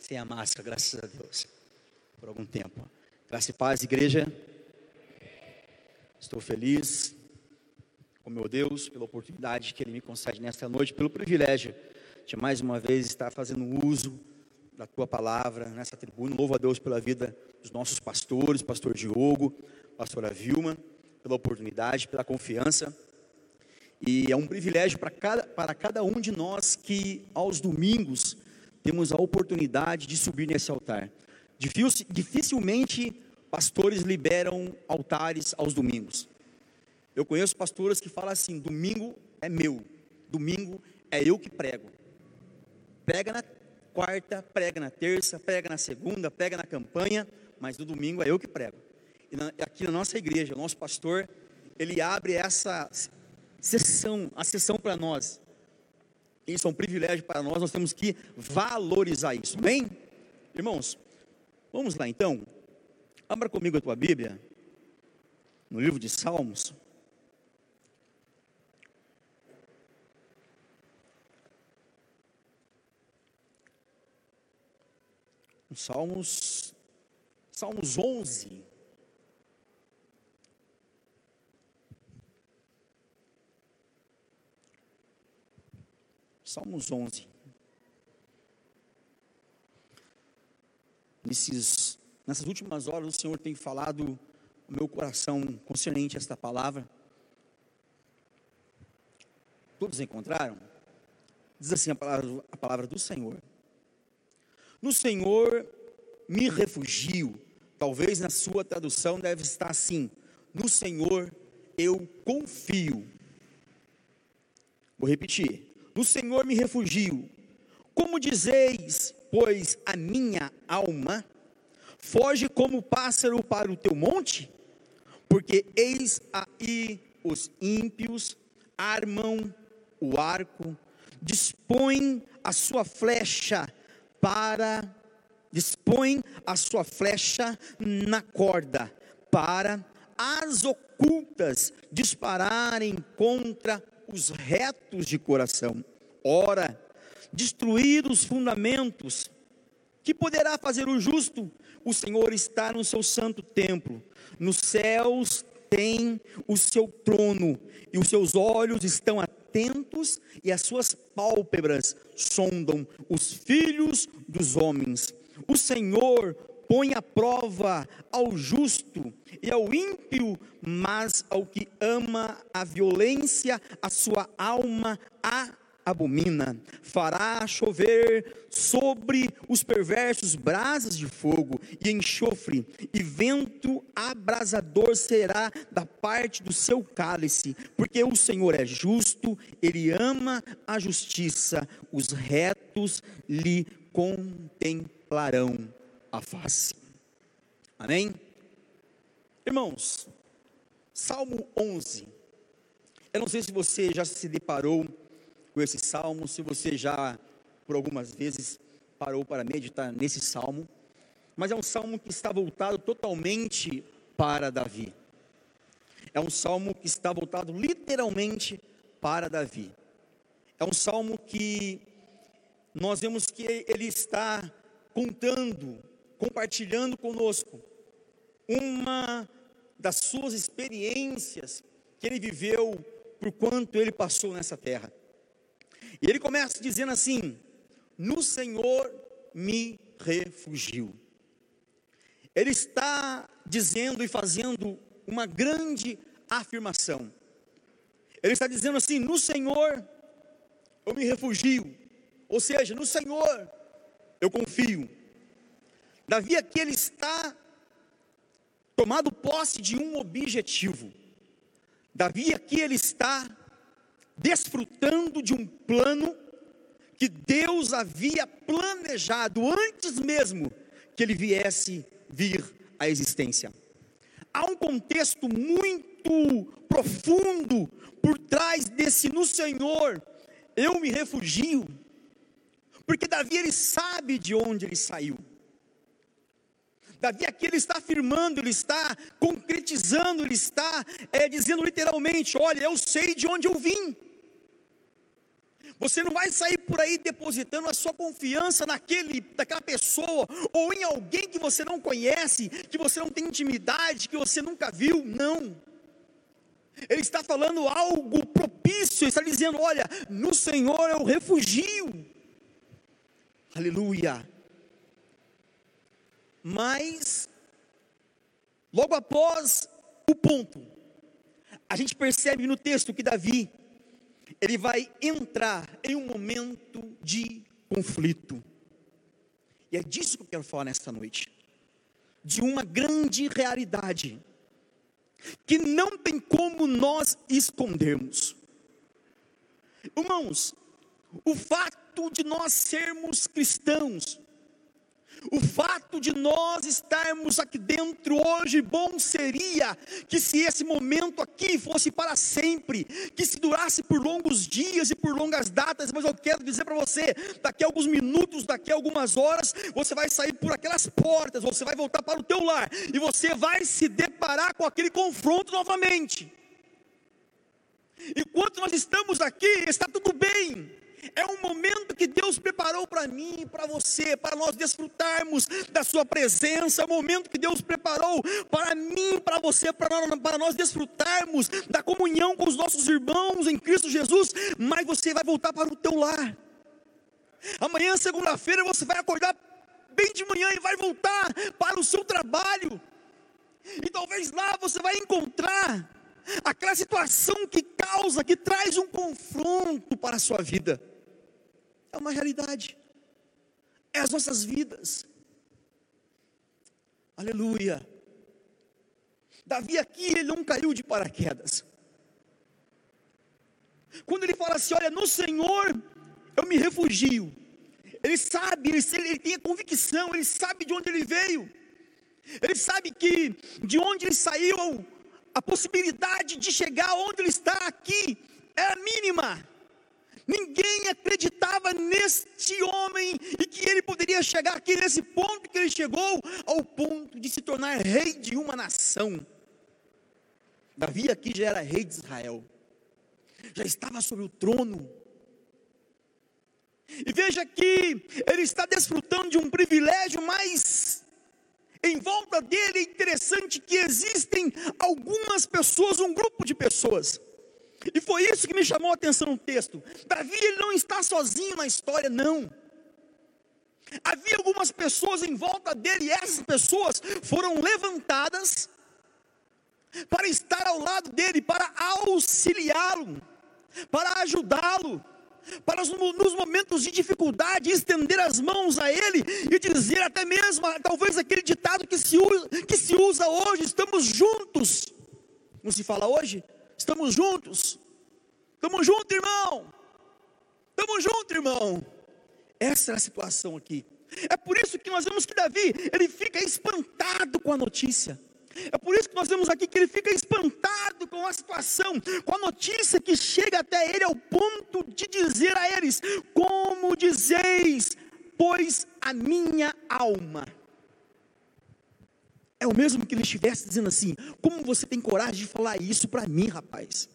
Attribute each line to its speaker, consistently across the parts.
Speaker 1: sem a máscara, graças a Deus, por algum tempo. Graça e paz, igreja. Estou feliz com meu Deus pela oportunidade que Ele me concede nesta noite, pelo privilégio de mais uma vez estar fazendo uso da Tua palavra nessa tribuna. Louvo a Deus pela vida dos nossos pastores, pastor Diogo, pastora Vilma, pela oportunidade, pela confiança. E é um privilégio para cada, para cada um de nós que aos domingos temos a oportunidade de subir nesse altar. Dificilmente pastores liberam altares aos domingos. Eu conheço pastores que falam assim: domingo é meu, domingo é eu que prego. Prega na quarta, prega na terça, prega na segunda, prega na campanha, mas no domingo é eu que prego. E na, aqui na nossa igreja, o nosso pastor, ele abre essa sessão, a sessão para nós. Isso é um privilégio para nós, nós temos que valorizar isso, amém? Irmãos, vamos lá então. Abra comigo a tua Bíblia, no livro de Salmos. Salmos, Salmos 11. Salmos 11. Nesses, nessas últimas horas, o Senhor tem falado o meu coração concernente a esta palavra. Todos encontraram? Diz assim a palavra, a palavra do Senhor. No Senhor me refugio. Talvez na sua tradução deve estar assim: No Senhor eu confio. Vou repetir. No Senhor me refugio. Como dizeis, pois a minha alma foge como pássaro para o teu monte? Porque eis aí os ímpios armam o arco, dispõem a sua flecha para dispõem a sua flecha na corda para as ocultas dispararem contra os retos de coração. Ora, destruir os fundamentos, que poderá fazer o justo? O Senhor está no seu santo templo, nos céus tem o seu trono, e os seus olhos estão atentos, e as suas pálpebras sondam os filhos dos homens. O Senhor põe à prova ao justo e ao ímpio, mas ao que ama a violência, a sua alma a abomina. Fará chover sobre os perversos brasas de fogo e enxofre, e vento abrasador será da parte do seu cálice, porque o Senhor é justo, ele ama a justiça, os retos lhe contemplarão a face. Amém? Irmãos, Salmo 11. Eu não sei se você já se deparou com esse salmo, se você já, por algumas vezes, parou para meditar nesse salmo, mas é um salmo que está voltado totalmente para Davi. É um salmo que está voltado literalmente para Davi. É um salmo que nós vemos que ele está contando compartilhando conosco uma das suas experiências que ele viveu por quanto ele passou nessa terra. E ele começa dizendo assim: No Senhor me refugio. Ele está dizendo e fazendo uma grande afirmação. Ele está dizendo assim: No Senhor eu me refugio. Ou seja, no Senhor eu confio. Davi aqui ele está tomado posse de um objetivo. Davi aqui ele está desfrutando de um plano que Deus havia planejado antes mesmo que ele viesse vir à existência. Há um contexto muito profundo por trás desse no Senhor eu me refugio, porque Davi ele sabe de onde ele saiu. Davi aqui ele está afirmando, ele está concretizando, ele está é, dizendo literalmente: olha, eu sei de onde eu vim. Você não vai sair por aí depositando a sua confiança naquele, daquela pessoa ou em alguém que você não conhece, que você não tem intimidade, que você nunca viu. Não. Ele está falando algo propício, ele está dizendo: olha, no Senhor eu refugio. Aleluia. Mas, logo após o ponto, a gente percebe no texto que Davi ele vai entrar em um momento de conflito. E é disso que eu quero falar nesta noite. De uma grande realidade que não tem como nós escondermos. Irmãos, o fato de nós sermos cristãos o fato de nós estarmos aqui dentro hoje, bom seria que se esse momento aqui fosse para sempre, que se durasse por longos dias e por longas datas, mas eu quero dizer para você, daqui a alguns minutos, daqui a algumas horas, você vai sair por aquelas portas, você vai voltar para o teu lar e você vai se deparar com aquele confronto novamente. Enquanto nós estamos aqui, está tudo bem. É um momento que Deus preparou para mim, para você, para nós desfrutarmos da Sua presença. É um momento que Deus preparou para mim, para você, para, nós desfrutarmos da comunhão com os nossos irmãos em Cristo Jesus. Mas você vai voltar para o teu lar. Amanhã, segunda-feira, você vai acordar bem de manhã e vai voltar para o seu trabalho. E talvez lá você vai encontrar aquela situação que causa, que traz um confronto para a sua vida. É uma realidade. É as nossas vidas. Aleluia. Davi aqui, ele não caiu de paraquedas. Quando ele fala assim: Olha, no Senhor eu me refugio. Ele sabe, ele, tem a convicção, ele sabe de onde ele veio. Ele sabe que de onde ele saiu, a possibilidade de chegar onde ele está aqui era mínima. Ninguém acreditava neste homem e que ele poderia chegar aqui nesse ponto que ele chegou, ao ponto de se tornar rei de uma nação. Davi aqui já era rei de Israel, já estava sobre o trono. E veja que ele está desfrutando de um privilégio, mas em volta dele é interessante que existem algumas pessoas, um grupo de pessoas e foi isso que me chamou a atenção no texto. Davi ele não está sozinho na história, não. Havia algumas pessoas em volta dele, e essas pessoas foram levantadas para estar ao lado dele, para auxiliá-lo, para ajudá-lo, para nos momentos de dificuldade estender as mãos a ele e dizer até mesmo, talvez aquele ditado que se usa, que se usa hoje, estamos juntos. Não se fala hoje? Estamos juntos. Estamos juntos, irmão. Estamos juntos, irmão. Essa é a situação aqui. É por isso que nós vemos que Davi, ele fica espantado com a notícia. É por isso que nós vemos aqui que ele fica espantado com a situação, com a notícia que chega até ele ao ponto de dizer a eles: Como dizeis, pois a minha alma é o mesmo que ele estivesse dizendo assim: como você tem coragem de falar isso para mim, rapaz?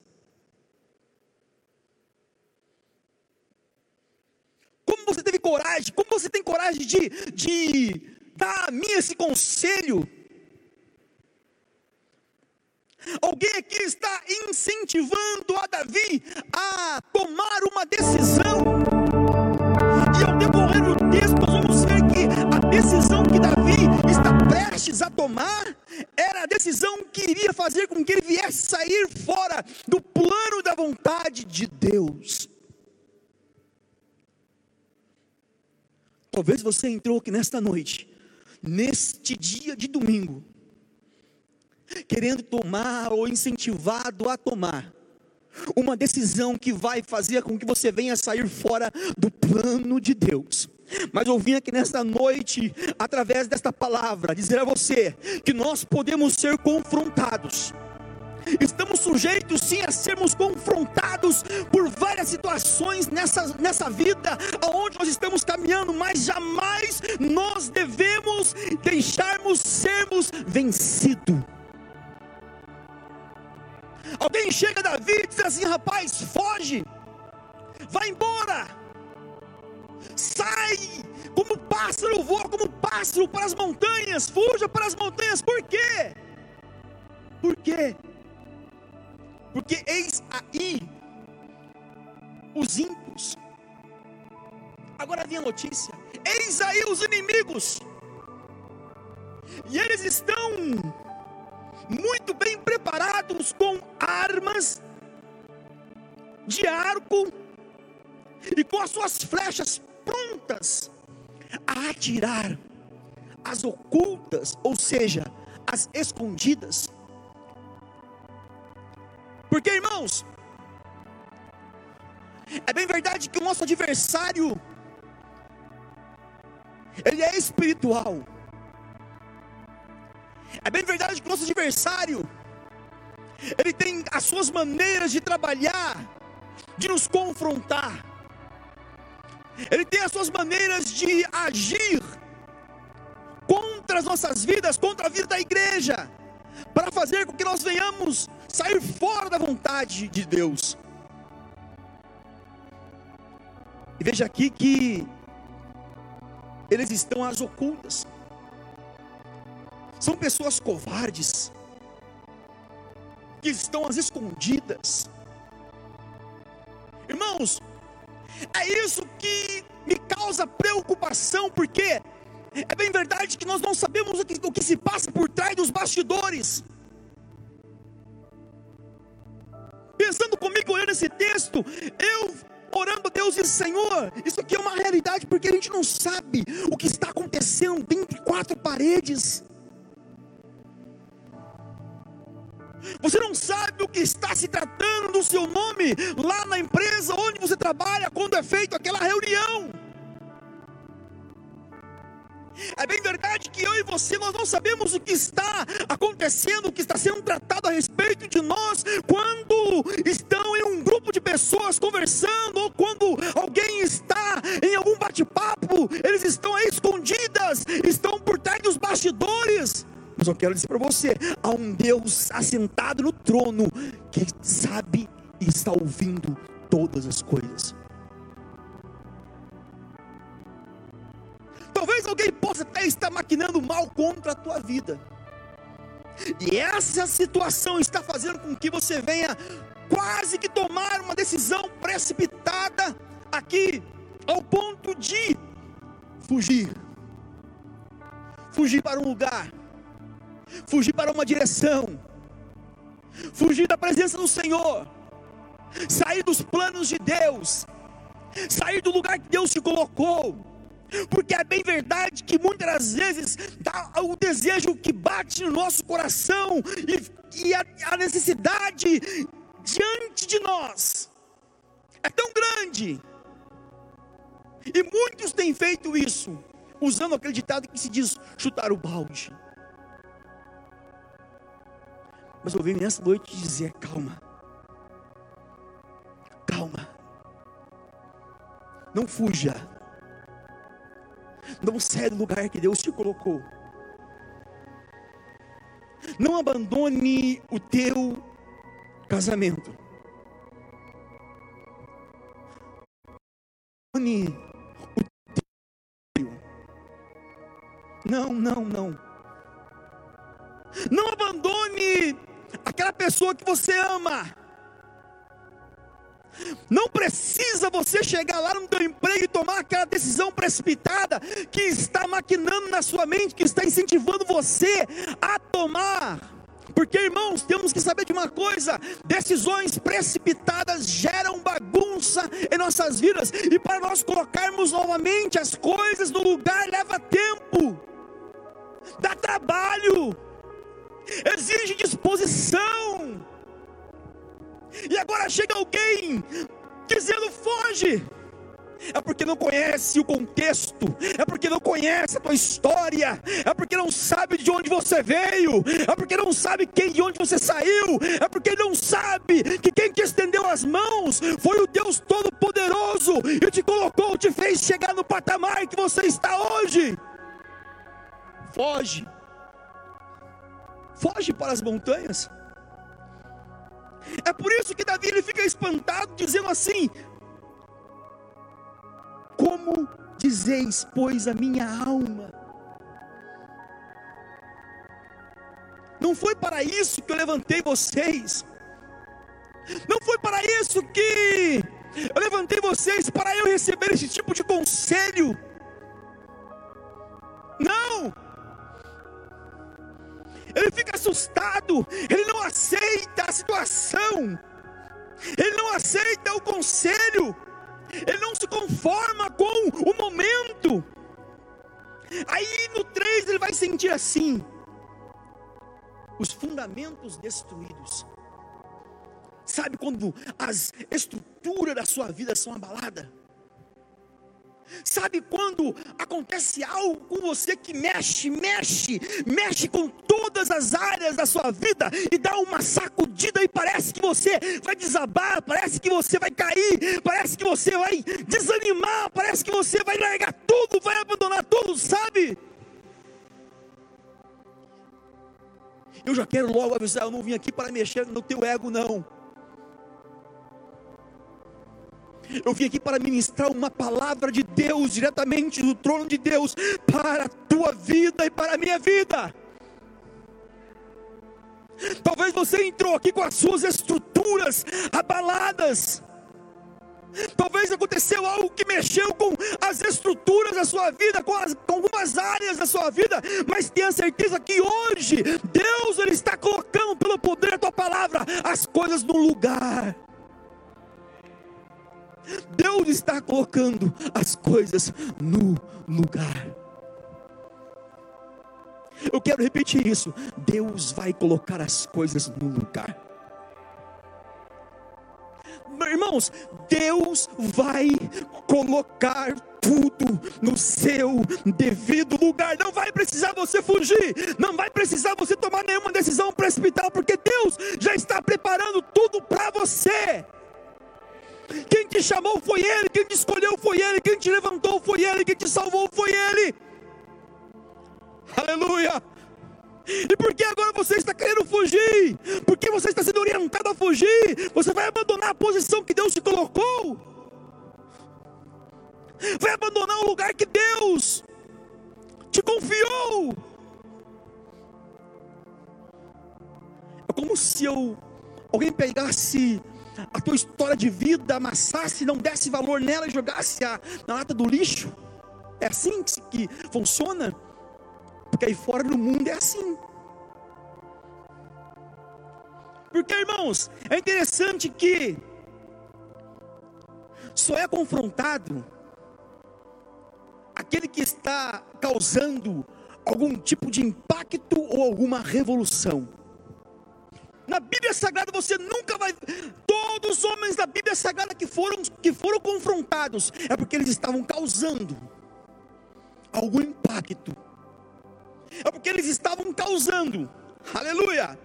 Speaker 1: Como você teve coragem? Como você tem coragem de, de dar a mim esse conselho? Alguém aqui está incentivando a Davi a tomar uma decisão. E ao decorrer do texto, decisão que Davi está prestes a tomar era a decisão que iria fazer com que ele viesse sair fora do plano da vontade de Deus. Talvez você entrou aqui nesta noite, neste dia de domingo, querendo tomar ou incentivado a tomar uma decisão que vai fazer com que você venha sair fora do plano de Deus. Mas eu vim aqui nesta noite, através desta palavra, dizer a você que nós podemos ser confrontados. Estamos sujeitos sim a sermos confrontados por várias situações nessa, nessa vida, aonde nós estamos caminhando, mas jamais nós devemos deixarmos sermos vencidos. Alguém chega Davi e diz assim: rapaz, foge, vai embora. Sai como pássaro, voa como pássaro para as montanhas, fuja para as montanhas. Por quê? Por quê? Porque eis aí os ímpios. Agora vem a notícia: eis aí os inimigos. E eles estão muito bem preparados com armas de arco e com as suas flechas prontas a atirar as ocultas, ou seja, as escondidas. Porque, irmãos, é bem verdade que o nosso adversário ele é espiritual. É bem verdade que o nosso adversário ele tem as suas maneiras de trabalhar, de nos confrontar. Ele tem as suas maneiras de agir contra as nossas vidas, contra a vida da igreja, para fazer com que nós venhamos sair fora da vontade de Deus. E veja aqui que eles estão às ocultas. São pessoas covardes, que estão às escondidas. Irmãos, é isso que me causa preocupação, porque é bem verdade que nós não sabemos o que, o que se passa por trás dos bastidores. Pensando comigo olhando esse texto, eu orando a Deus e Senhor, isso aqui é uma realidade, porque a gente não sabe o que está acontecendo dentro de quatro paredes. Você não sabe o que está se tratando do seu nome lá na empresa onde você trabalha, quando é feita aquela reunião. É bem verdade que eu e você nós não sabemos o que está acontecendo, o que está sendo tratado a respeito de nós quando estão em um grupo de pessoas conversando ou quando alguém está em algum bate-papo, eles estão aí escondidas, estão por trás dos bastidores. Mas eu quero dizer para você: há um Deus assentado no trono que sabe e está ouvindo todas as coisas. Talvez alguém possa até estar maquinando mal contra a tua vida. E essa situação está fazendo com que você venha quase que tomar uma decisão precipitada aqui, ao ponto de fugir. Fugir para um lugar fugir para uma direção, fugir da presença do Senhor, sair dos planos de Deus, sair do lugar que Deus te colocou. Porque é bem verdade que muitas das vezes dá o desejo que bate no nosso coração e, e a, a necessidade diante de nós é tão grande. E muitos têm feito isso, usando aquele ditado que se diz chutar o balde. Mas eu venho nessa noite dizer: calma, calma, não fuja, não saia do lugar que Deus te colocou, não abandone o teu casamento, abandone o teu. Não, não, não. Não abandone aquela pessoa que você ama. Não precisa você chegar lá no teu emprego e tomar aquela decisão precipitada que está maquinando na sua mente, que está incentivando você a tomar. Porque, irmãos, temos que saber de uma coisa: decisões precipitadas geram bagunça em nossas vidas, e para nós colocarmos novamente as coisas no lugar leva tempo, dá trabalho exige disposição. E agora chega alguém dizendo: foge. É porque não conhece o contexto, é porque não conhece a tua história, é porque não sabe de onde você veio, é porque não sabe quem de onde você saiu, é porque não sabe que quem te estendeu as mãos foi o Deus Todo-Poderoso e te colocou, te fez chegar no patamar que você está hoje. Foge foge para as montanhas. É por isso que Davi ele fica espantado, dizendo assim: Como dizeis, pois, a minha alma? Não foi para isso que eu levantei vocês. Não foi para isso que eu levantei vocês para eu receber esse tipo de conselho. Não. Ele fica assustado, ele não aceita a situação. Ele não aceita o conselho. Ele não se conforma com o momento. Aí no 3 ele vai sentir assim: os fundamentos destruídos. Sabe quando as estruturas da sua vida são abaladas? Sabe quando acontece algo com você que mexe, mexe, mexe com todas as áreas da sua vida e dá uma sacudida e parece que você vai desabar, parece que você vai cair, parece que você vai desanimar, parece que você vai largar tudo, vai abandonar tudo, sabe? Eu já quero logo avisar, eu não vim aqui para mexer no teu ego, não. Eu vim aqui para ministrar uma palavra de Deus diretamente do trono de Deus para a tua vida e para a minha vida. Talvez você entrou aqui com as suas estruturas abaladas. Talvez aconteceu algo que mexeu com as estruturas da sua vida, com, as, com algumas áreas da sua vida, mas tenha certeza que hoje Deus ele está colocando pelo poder da tua palavra as coisas no lugar. Deus está colocando as coisas no lugar. Eu quero repetir isso. Deus vai colocar as coisas no lugar. Irmãos, Deus vai colocar tudo no seu devido lugar. Não vai precisar você fugir, não vai precisar você tomar nenhuma decisão precipitada, porque Deus já está preparando tudo para você. Quem te chamou foi Ele, quem te escolheu foi Ele, quem te levantou foi Ele, quem te salvou foi Ele. Aleluia. E por que agora você está querendo fugir? Porque você está sendo orientado a fugir? Você vai abandonar a posição que Deus te colocou? Vai abandonar o lugar que Deus te confiou? É como se eu, alguém pegasse a tua história de vida, amassasse, não desse valor nela e jogasse a, na lata do lixo. É assim que, que funciona? Porque aí fora no mundo é assim. Porque, irmãos, é interessante que só é confrontado aquele que está causando algum tipo de impacto ou alguma revolução. Na Bíblia Sagrada você nunca vai. Todos os homens da Bíblia Sagrada que foram, que foram confrontados é porque eles estavam causando algum impacto. É porque eles estavam causando, aleluia,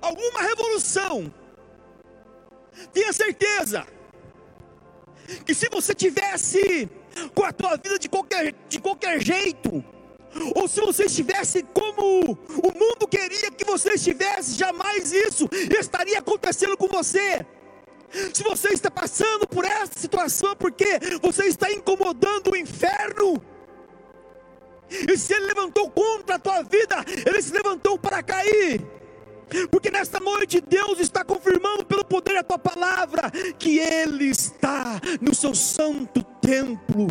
Speaker 1: alguma revolução. Tenha certeza que se você tivesse com a tua vida de qualquer, de qualquer jeito, ou se você estivesse como o mundo queria que você estivesse, jamais isso estaria acontecendo com você. Se você está passando por essa situação porque você está incomodando o inferno, e se ele levantou contra a tua vida, ele se levantou para cair. Porque nesta noite Deus está confirmando pelo poder da tua palavra que Ele está no seu santo templo.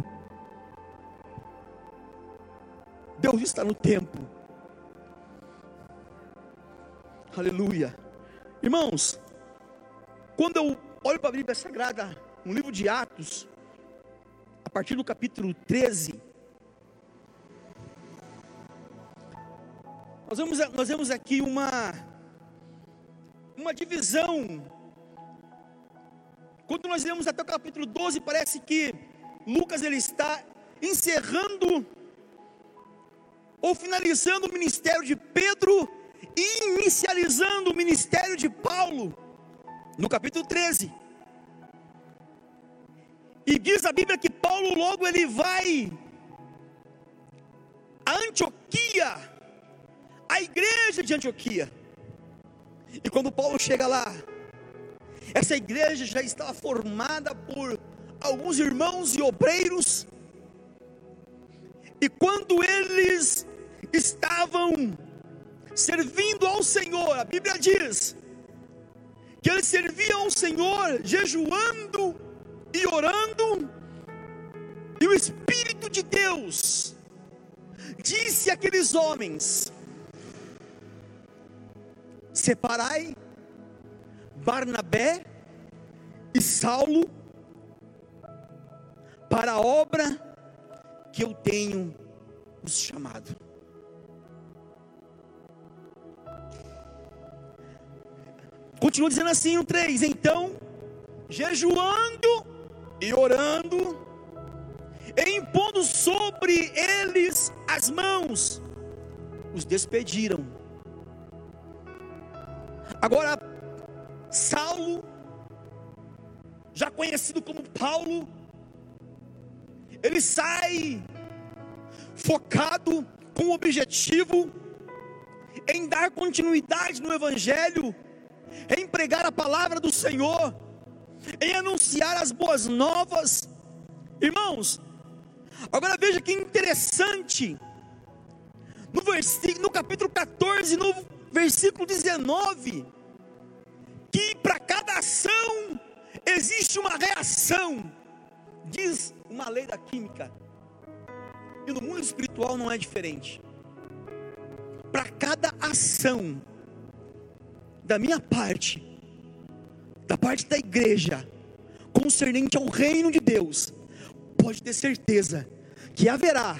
Speaker 1: Deus está no templo. Aleluia. Irmãos, quando eu olho para a Bíblia Sagrada, no livro de Atos, a partir do capítulo 13, nós vemos, nós vemos aqui uma, uma divisão. Quando nós lemos até o capítulo 12, parece que Lucas ele está encerrando ou finalizando o ministério de Pedro e inicializando o ministério de Paulo, no capítulo 13. E diz a Bíblia que Paulo logo ele vai a Antioquia, a igreja de Antioquia. E quando Paulo chega lá, essa igreja já estava formada por alguns irmãos e obreiros, e quando eles estavam servindo ao Senhor, a Bíblia diz que eles serviam ao Senhor jejuando e orando, e o Espírito de Deus disse àqueles homens: Separai Barnabé e Saulo para a obra que eu tenho os chamado. Continua dizendo assim no 3: Então, jejuando e orando, e impondo sobre eles as mãos, os despediram. Agora, Saulo, já conhecido como Paulo, ele sai focado com o objetivo em dar continuidade no Evangelho, em pregar a palavra do Senhor, em anunciar as boas novas. Irmãos, agora veja que interessante, no, versículo, no capítulo 14, no versículo 19, que para cada ação existe uma reação, diz uma lei da química, e no mundo espiritual não é diferente. Para cada ação, da minha parte, da parte da igreja, concernente ao reino de Deus, pode ter certeza que haverá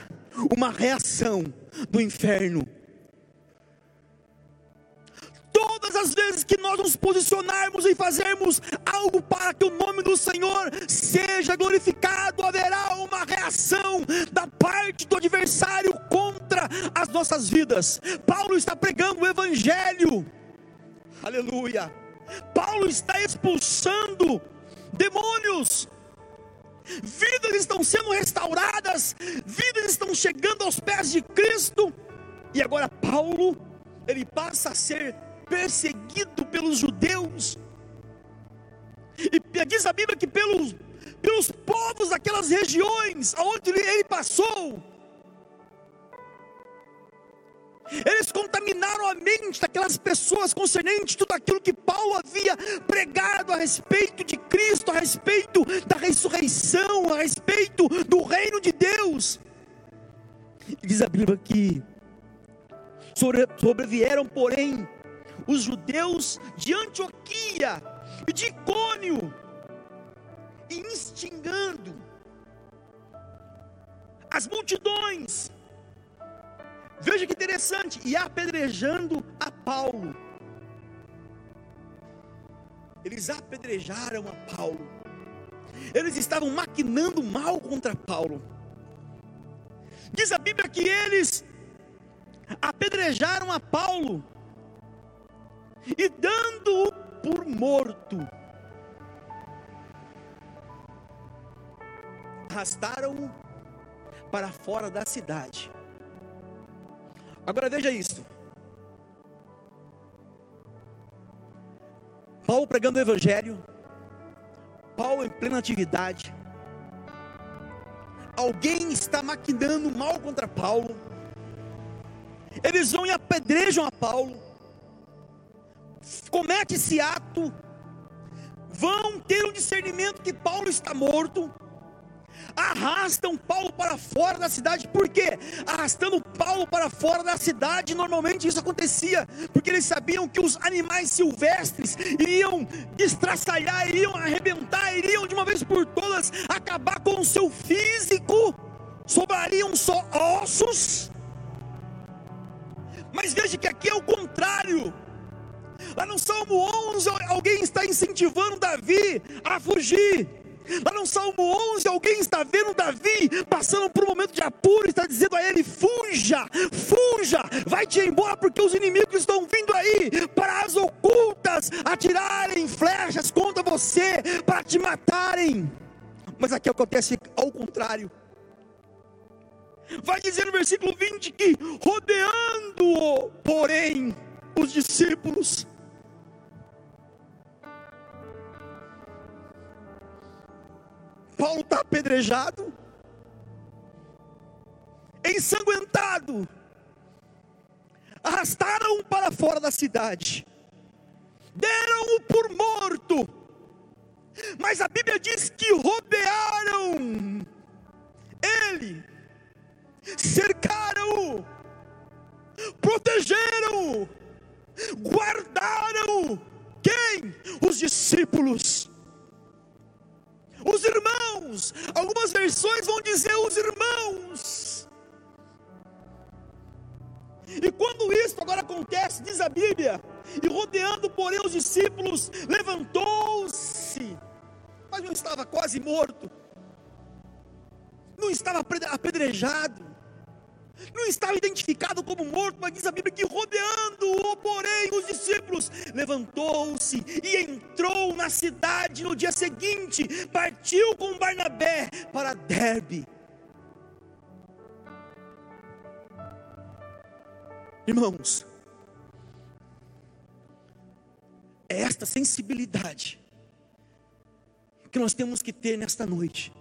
Speaker 1: uma reação do inferno as vezes que nós nos posicionarmos e fazermos algo para que o nome do Senhor seja glorificado, haverá uma reação da parte do adversário contra as nossas vidas. Paulo está pregando o Evangelho, aleluia. Paulo está expulsando demônios, vidas estão sendo restauradas, vidas estão chegando aos pés de Cristo, e agora Paulo, ele passa a ser perseguido pelos judeus. E diz a Bíblia que pelos, pelos povos daquelas regiões aonde ele passou, eles contaminaram a mente daquelas pessoas concernente tudo aquilo que Paulo havia pregado a respeito de Cristo, a respeito da ressurreição, a respeito do reino de Deus. E diz a Bíblia que sobrevieram, porém, os judeus de Antioquia e de Icônio, instigando as multidões. Veja que interessante, e apedrejando a Paulo. Eles apedrejaram a Paulo. Eles estavam maquinando mal contra Paulo. Diz a Bíblia que eles apedrejaram a Paulo e dando-o por morto, arrastaram-o para fora da cidade. Agora veja isso. Paulo pregando o Evangelho, Paulo em plena atividade, alguém está maquinando mal contra Paulo, eles vão e apedrejam a Paulo, comete esse ato, vão ter um discernimento que Paulo está morto, arrastam Paulo para fora da cidade, por quê? Arrastando Paulo para fora da cidade, normalmente isso acontecia, porque eles sabiam que os animais silvestres iriam destraçalhar, iriam arrebentar, iriam de uma vez por todas acabar com o seu físico, sobrariam só ossos. Mas veja que aqui é o contrário. Lá no Salmo 11, alguém está incentivando Davi a fugir. Lá no Salmo 11, alguém está vendo Davi passando por um momento de apuro, está dizendo a ele: fuja, fuja, vai-te embora, porque os inimigos estão vindo aí para as ocultas atirarem flechas contra você, para te matarem. Mas aqui acontece ao contrário. Vai dizer no versículo 20 que rodeando-o, porém, os discípulos Paulo está apedrejado, ensanguentado, arrastaram-o para fora da cidade, deram-o por morto, mas a Bíblia diz que rodearam ele, cercaram-o, protegeram-o, guardaram-o. Quem? Os discípulos. Os irmãos, algumas versões vão dizer os irmãos. E quando isso agora acontece, diz a Bíblia, e rodeando, porém, os discípulos, levantou-se, mas não estava quase morto, não estava apedrejado, não estava identificado como morto, mas diz a Bíblia que rodeando-o, porém, os discípulos, levantou-se e entrou na cidade no dia seguinte, partiu com Barnabé para Derbe. Irmãos, é esta sensibilidade que nós temos que ter nesta noite.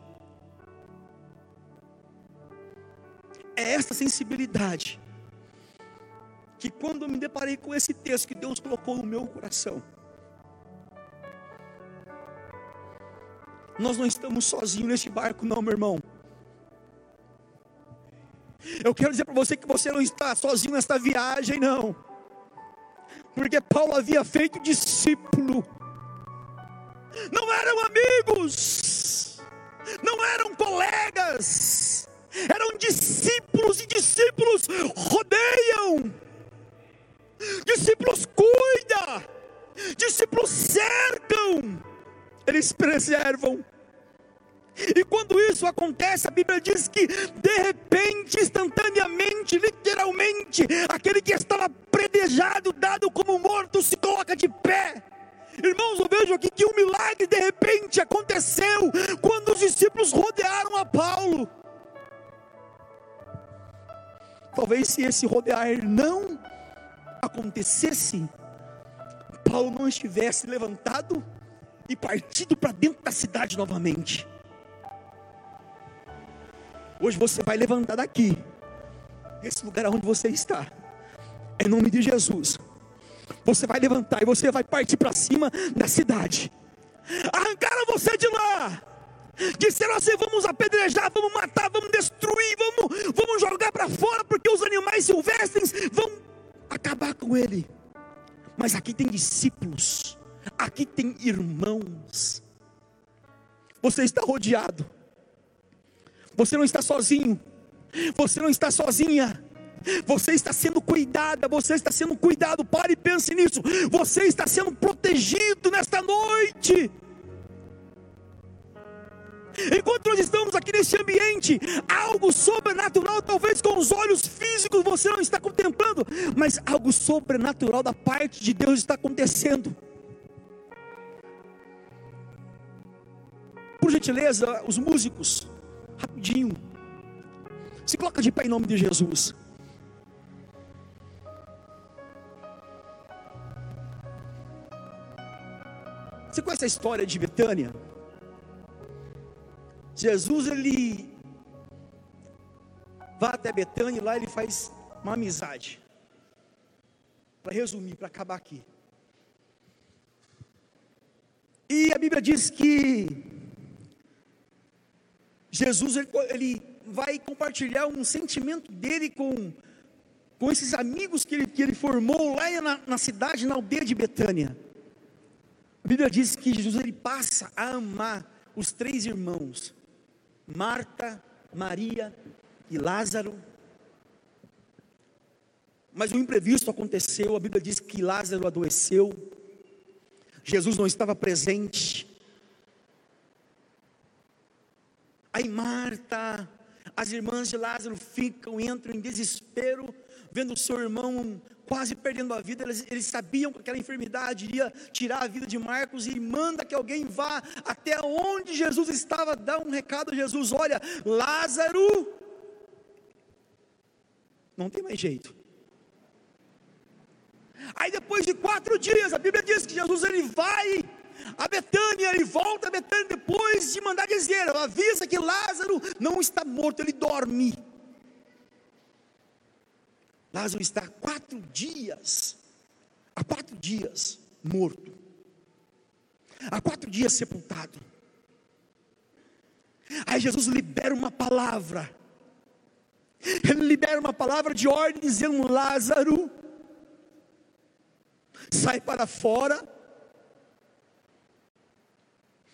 Speaker 1: Sensibilidade que quando eu me deparei com esse texto que Deus colocou no meu coração, nós não estamos sozinhos neste barco, não, meu irmão. Eu quero dizer para você que você não está sozinho nesta viagem, não, porque Paulo havia feito discípulo, não eram amigos, não eram colegas, eram discípulos e discípulos rodeiam, discípulos cuidam, discípulos cercam, eles preservam. E quando isso acontece, a Bíblia diz que de repente, instantaneamente, literalmente, aquele que estava predejado, dado como morto, se coloca de pé. Irmãos, eu vejo aqui que um milagre de repente aconteceu quando os discípulos rodearam a Paulo. Talvez se esse rodear não acontecesse, Paulo não estivesse levantado e partido para dentro da cidade novamente. Hoje você vai levantar daqui, esse lugar onde você está, em nome de Jesus. Você vai levantar e você vai partir para cima da cidade. Arrancaram você de lá, Disseram assim: vamos apedrejar, vamos matar, vamos destruir, vamos, vamos jogar para fora, porque os animais silvestres vão acabar com ele. Mas aqui tem discípulos, aqui tem irmãos. Você está rodeado, você não está sozinho, você não está sozinha. Você está sendo cuidada, você está sendo cuidado. Pare e pense nisso. Você está sendo protegido nesta noite. Enquanto nós estamos aqui nesse ambiente, algo sobrenatural, talvez com os olhos físicos você não está contemplando, mas algo sobrenatural da parte de Deus está acontecendo. Por gentileza, os músicos, rapidinho, se coloca de pé em nome de Jesus. Você conhece a história de Betânia? Jesus ele vai até Betânia e lá ele faz uma amizade. Para resumir, para acabar aqui. E a Bíblia diz que Jesus ele, ele vai compartilhar um sentimento dele com, com esses amigos que ele, que ele formou lá na, na cidade, na aldeia de Betânia. A Bíblia diz que Jesus ele passa a amar os três irmãos Marta, Maria e Lázaro. Mas o imprevisto aconteceu, a Bíblia diz que Lázaro adoeceu, Jesus não estava presente. Aí Marta, as irmãs de Lázaro ficam, entram em desespero, vendo o seu irmão quase perdendo a vida, eles, eles, sabiam que aquela enfermidade iria tirar a vida de Marcos e manda que alguém vá até onde Jesus estava, dá um recado a Jesus: olha, Lázaro, não tem mais jeito. Aí depois de quatro dias, a Bíblia diz que Jesus ele vai a Betânia e volta a Betânia depois de mandar dizer, avisa que Lázaro não está morto, ele dorme. Lázaro está quatro dias, há quatro dias morto, há quatro dias sepultado. Aí Jesus libera uma palavra, ele libera uma palavra de ordem, dizendo: Lázaro, sai para fora.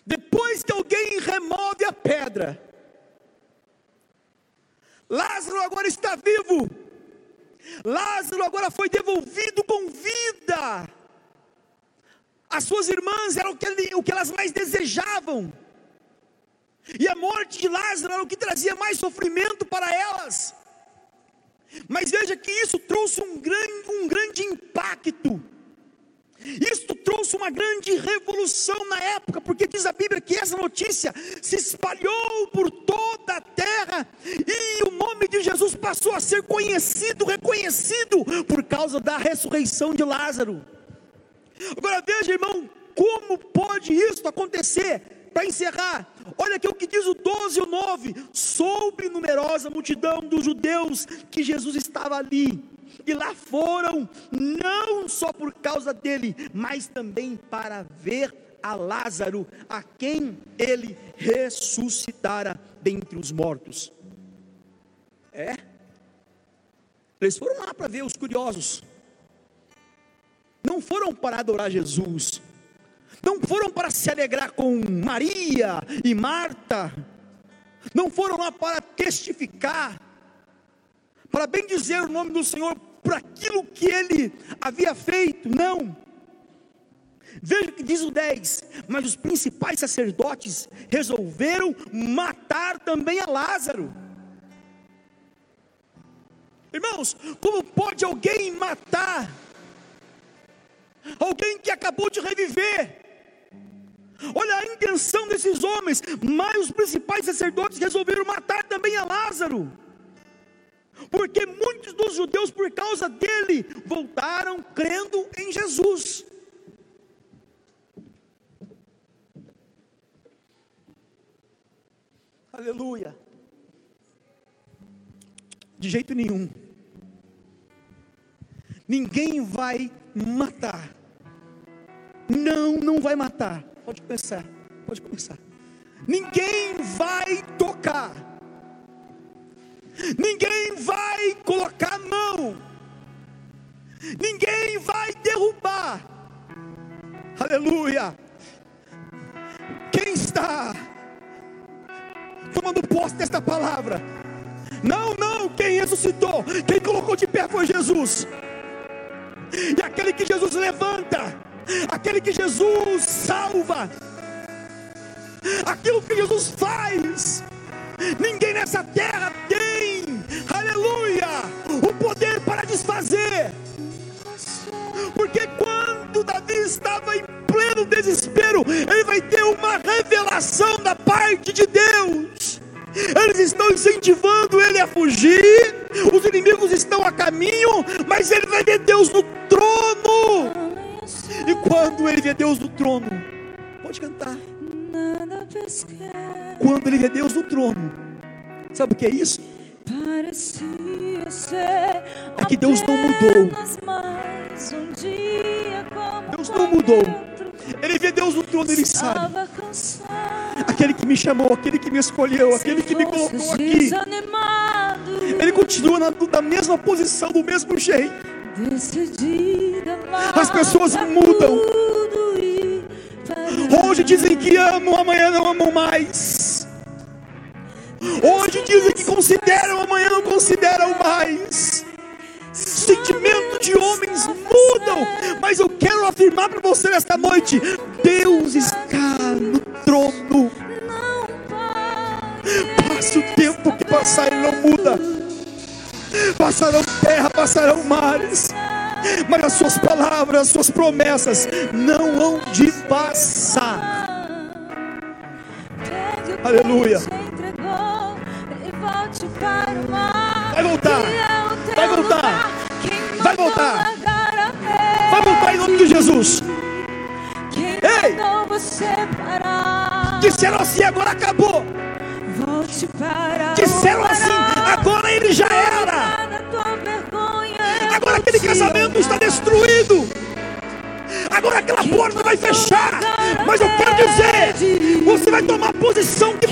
Speaker 1: Depois que alguém remove a pedra, Lázaro agora está vivo. Lázaro agora foi devolvido com vida. As suas irmãs eram o que, o que elas mais desejavam. E a morte de Lázaro era o que trazia mais sofrimento para elas. Mas veja que isso trouxe um grande, um grande impacto. Isto trouxe uma grande revolução na época, porque diz a Bíblia que essa notícia se espalhou por toda a terra e o nome de Jesus passou a ser conhecido, reconhecido por causa da ressurreição de Lázaro. Agora veja, irmão, como pode isso acontecer? Para encerrar, olha aqui o que diz o 12 e o 9: sobre numerosa multidão dos judeus que Jesus estava ali e lá foram, não só por causa dele, mas também para ver a Lázaro, a quem ele ressuscitara dentre os mortos. É? Eles foram lá para ver os curiosos. Não foram para adorar Jesus. Não foram para se alegrar com Maria e Marta. Não foram lá para testificar, para bem dizer o nome do Senhor por aquilo que ele havia feito, não. Veja o que diz o 10: Mas os principais sacerdotes resolveram matar também a Lázaro. Irmãos, como pode alguém matar alguém que acabou de reviver? Olha a intenção desses homens, mas os principais sacerdotes resolveram matar também a Lázaro porque muitos dos judeus, por causa dele, voltaram crendo em Jesus. Aleluia. De jeito nenhum. Ninguém vai matar. Não, não vai matar. Pode começar. Pode começar. Ninguém vai tocar ninguém vai colocar a mão, ninguém vai derrubar. Aleluia. Quem está tomando posse desta palavra? Não, não, quem ressuscitou, quem colocou de pé foi Jesus. E aquele que Jesus levanta, aquele que Jesus salva, aquilo que Jesus faz, ninguém nessa terra estava em pleno desespero, ele vai ter uma revelação da parte de Deus. Eles estão incentivando ele a fugir, os inimigos estão a caminho, mas ele vai ver Deus no trono. E quando ele vê Deus no trono, pode cantar. Quando ele vê Deus no trono, sabe o que é isso? É que Deus não mudou. Deus não mudou. Ele vê Deus no trono, ele sabe. Aquele que me chamou, aquele que me escolheu, aquele que me colocou aqui. Ele continua na, na mesma posição, do mesmo jeito. As pessoas mudam. Hoje dizem que amam, amanhã não amam mais. Hoje dizem que consideram, amanhã não consideram mais. Sentimento de homens mudam, mas eu quero afirmar para você nesta noite: Deus está no trono. Passe o tempo que passar, Ele não muda. Passarão terra, passarão mares mas as suas palavras, as suas promessas não vão de passar. Aleluia. Jesus. Ei! Disseram assim, agora acabou. Disseram assim, agora ele já era. Agora aquele casamento está destruído. Agora aquela porta vai fechar. Mas eu quero dizer: você vai tomar posição que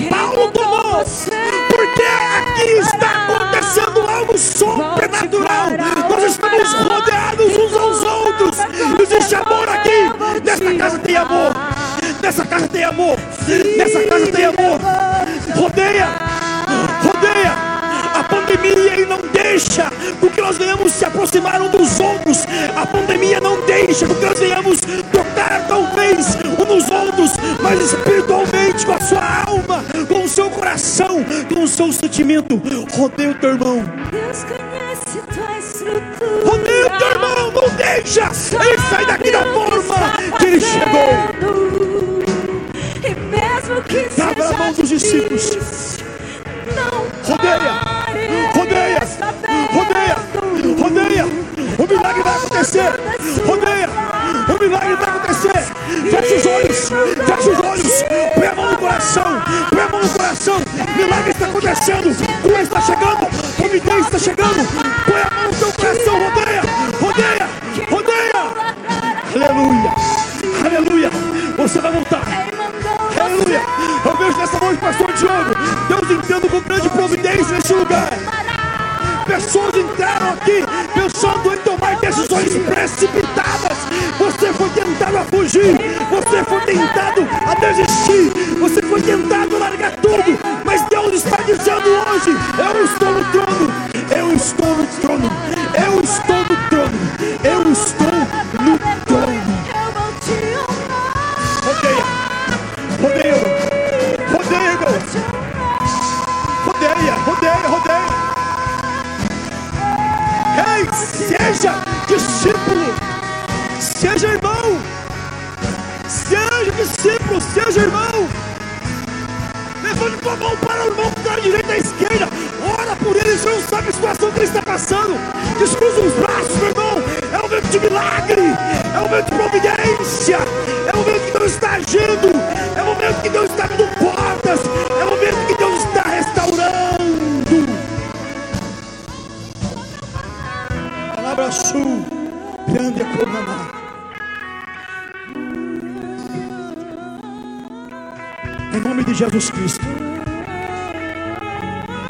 Speaker 1: কাছ দিয়ে Em nome de Jesus Cristo.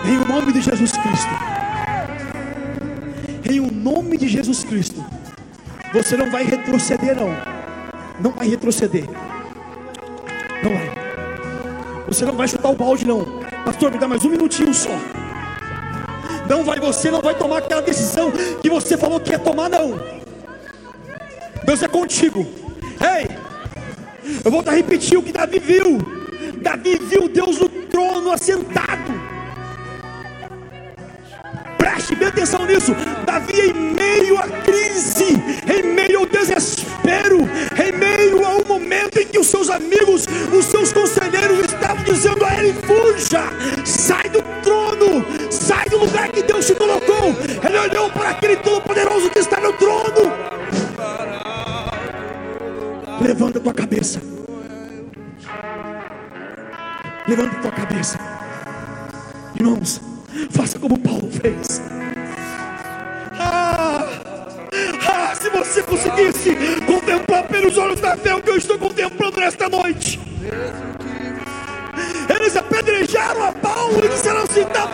Speaker 1: Em o nome de Jesus Cristo. Em o nome de Jesus Cristo. Você não vai retroceder, não. Não vai retroceder. Não vai. Você não vai chutar o balde, não. Pastor, me dá mais um minutinho só. Não vai, você não vai tomar aquela decisão que você falou que ia tomar, não. Deus é contigo. Ei, eu vou te repetir o que Davi viu e viu Deus no trono assentado. Preste bem atenção nisso. Davi, em meio à crise, em meio ao desespero, em meio ao momento em que os seus amigos, os seus conselheiros estavam dizendo a ele: fuja, sai do trono, sai do lugar que Deus te colocou. Ele olhou para aquele Todo-Poderoso que está no trono. Levanta tua cabeça. Levante tua cabeça. Irmãos, faça como Paulo fez. Ah, ah, se você conseguisse contemplar pelos olhos da fé o que eu estou contemplando nesta noite. Eles apedrejaram a Paulo e disseram assim: está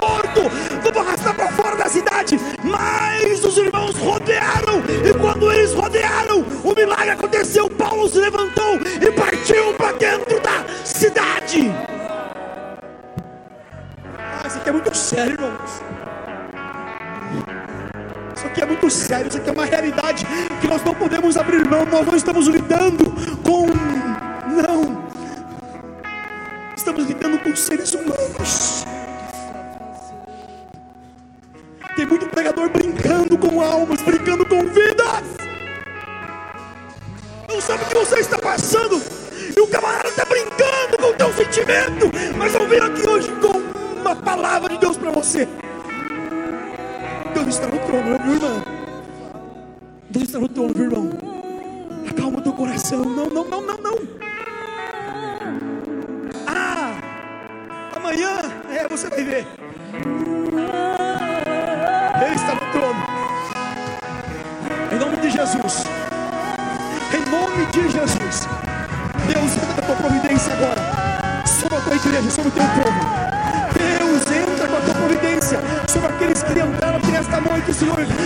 Speaker 1: aqui nesta noite,